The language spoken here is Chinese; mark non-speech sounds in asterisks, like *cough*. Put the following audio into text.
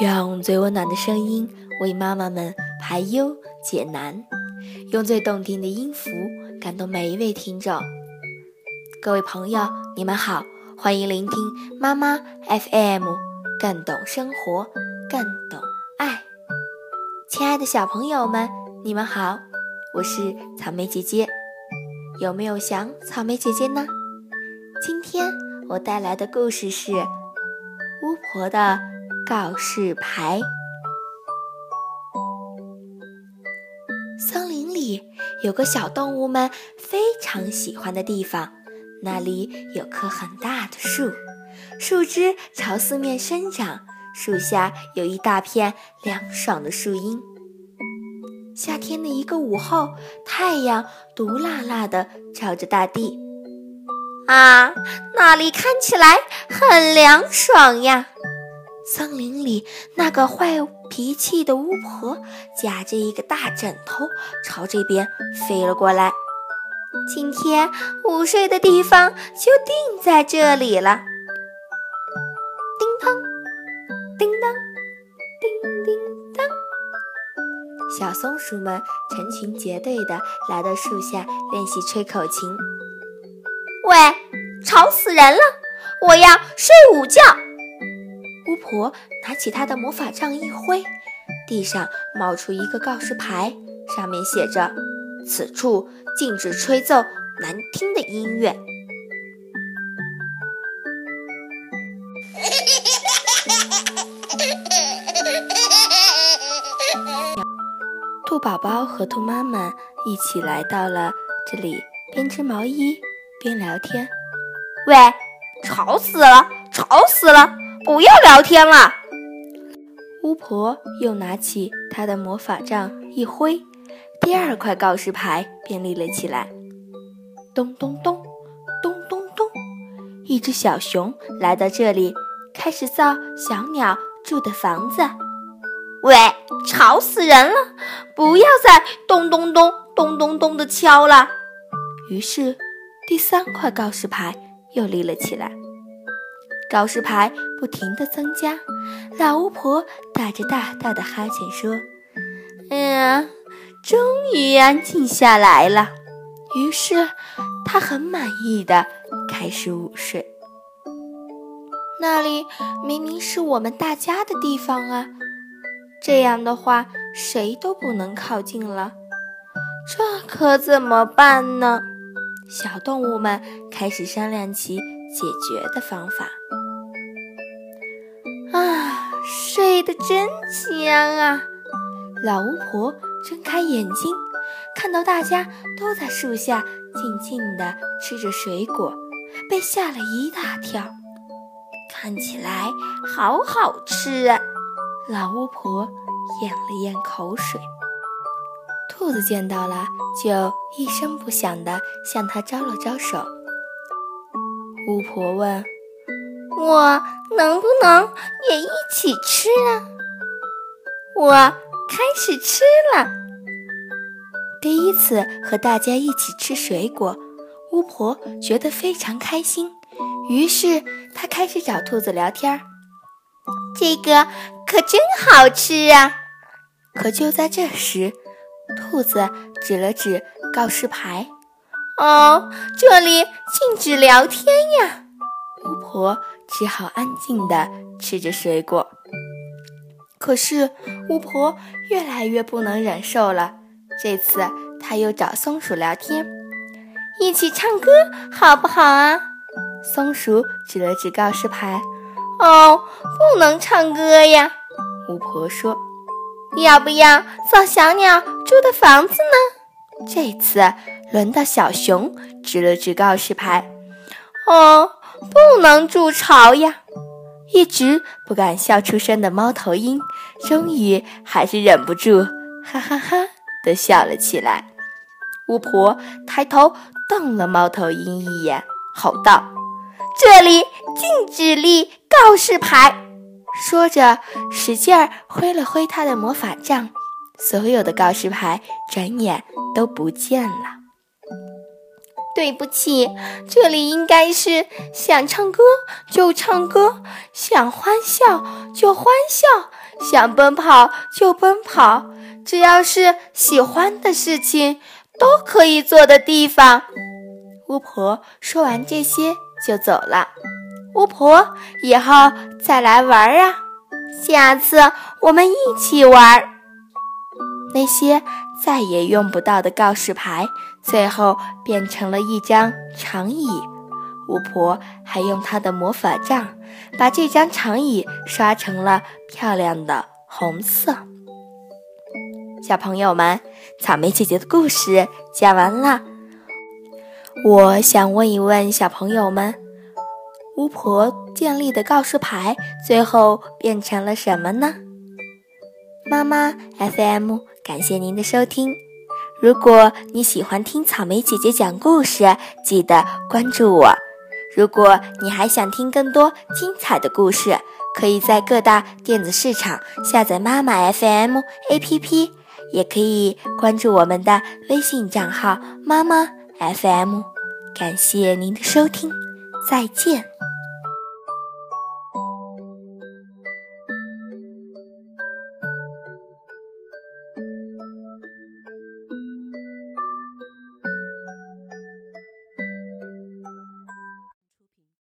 用最温暖的声音为妈妈们排忧解难，用最动听的音符感动每一位听众。各位朋友，你们好，欢迎聆听妈妈 FM，更懂生活，更懂爱。亲爱的小朋友们，你们好，我是草莓姐姐。有没有想草莓姐姐呢？今天我带来的故事是巫婆的。告示牌。森林里有个小动物们非常喜欢的地方，那里有棵很大的树，树枝朝四面生长，树下有一大片凉爽的树荫。夏天的一个午后，太阳毒辣辣的照着大地，啊，那里看起来很凉爽呀。森林里那个坏脾气的巫婆夹着一个大枕头朝这边飞了过来。今天午睡的地方就定在这里了。叮当，叮当，叮叮当，小松鼠们成群结队的来到树下练习吹口琴。喂，吵死人了！我要睡午觉。婆拿起她的魔法杖一挥，地上冒出一个告示牌，上面写着：“此处禁止吹奏难听的音乐。” *laughs* 兔宝宝和兔妈妈一起来到了这里，边织毛衣边聊天。喂，吵死了，吵死了！不要聊天了！巫婆又拿起她的魔法杖一挥，第二块告示牌便立了起来。咚咚咚，咚咚咚，一只小熊来到这里，开始造小鸟住的房子。喂，吵死人了！不要再咚咚咚、咚咚咚的敲了。于是，第三块告示牌又立了起来。告示牌不停地增加，老巫婆打着大大的哈欠说：“哎呀，终于安静下来了。”于是她很满意的开始午睡。那里明明是我们大家的地方啊！这样的话，谁都不能靠近了。这可怎么办呢？小动物们开始商量起解决的方法。睡得真香啊！老巫婆睁开眼睛，看到大家都在树下静静地吃着水果，被吓了一大跳。看起来好好吃啊！老巫婆咽了咽口水。兔子见到了，就一声不响地向他招了招手。巫婆问。我能不能也一起吃啊？我开始吃了。第一次和大家一起吃水果，巫婆觉得非常开心。于是她开始找兔子聊天儿。这个可真好吃啊！可就在这时，兔子指了指告示牌：“哦，这里禁止聊天呀！”巫婆。只好安静地吃着水果。可是巫婆越来越不能忍受了。这次她又找松鼠聊天，一起唱歌好不好啊？松鼠指了指告示牌：“哦，不能唱歌呀。”巫婆说：“要不要造小鸟住的房子呢？”这次轮到小熊指了指告示牌：“哦。”不能筑巢呀！一直不敢笑出声的猫头鹰，终于还是忍不住，哈哈哈的笑了起来。巫婆抬头瞪了猫头鹰一眼，吼道：“这里禁止立告示牌！”说着，使劲儿挥了挥他的魔法杖，所有的告示牌转眼都不见了。对不起，这里应该是想唱歌就唱歌，想欢笑就欢笑，想奔跑就奔跑，只要是喜欢的事情都可以做的地方。巫婆说完这些就走了。巫婆，以后再来玩啊！下次我们一起玩。那些再也用不到的告示牌，最后变成了一张长椅。巫婆还用她的魔法杖，把这张长椅刷成了漂亮的红色。小朋友们，草莓姐姐的故事讲完了。我想问一问小朋友们：巫婆建立的告示牌最后变成了什么呢？妈妈 FM，感谢您的收听。如果你喜欢听草莓姐姐讲故事，记得关注我。如果你还想听更多精彩的故事，可以在各大电子市场下载妈妈 FM APP，也可以关注我们的微信账号妈妈。FM，感谢您的收听，再见。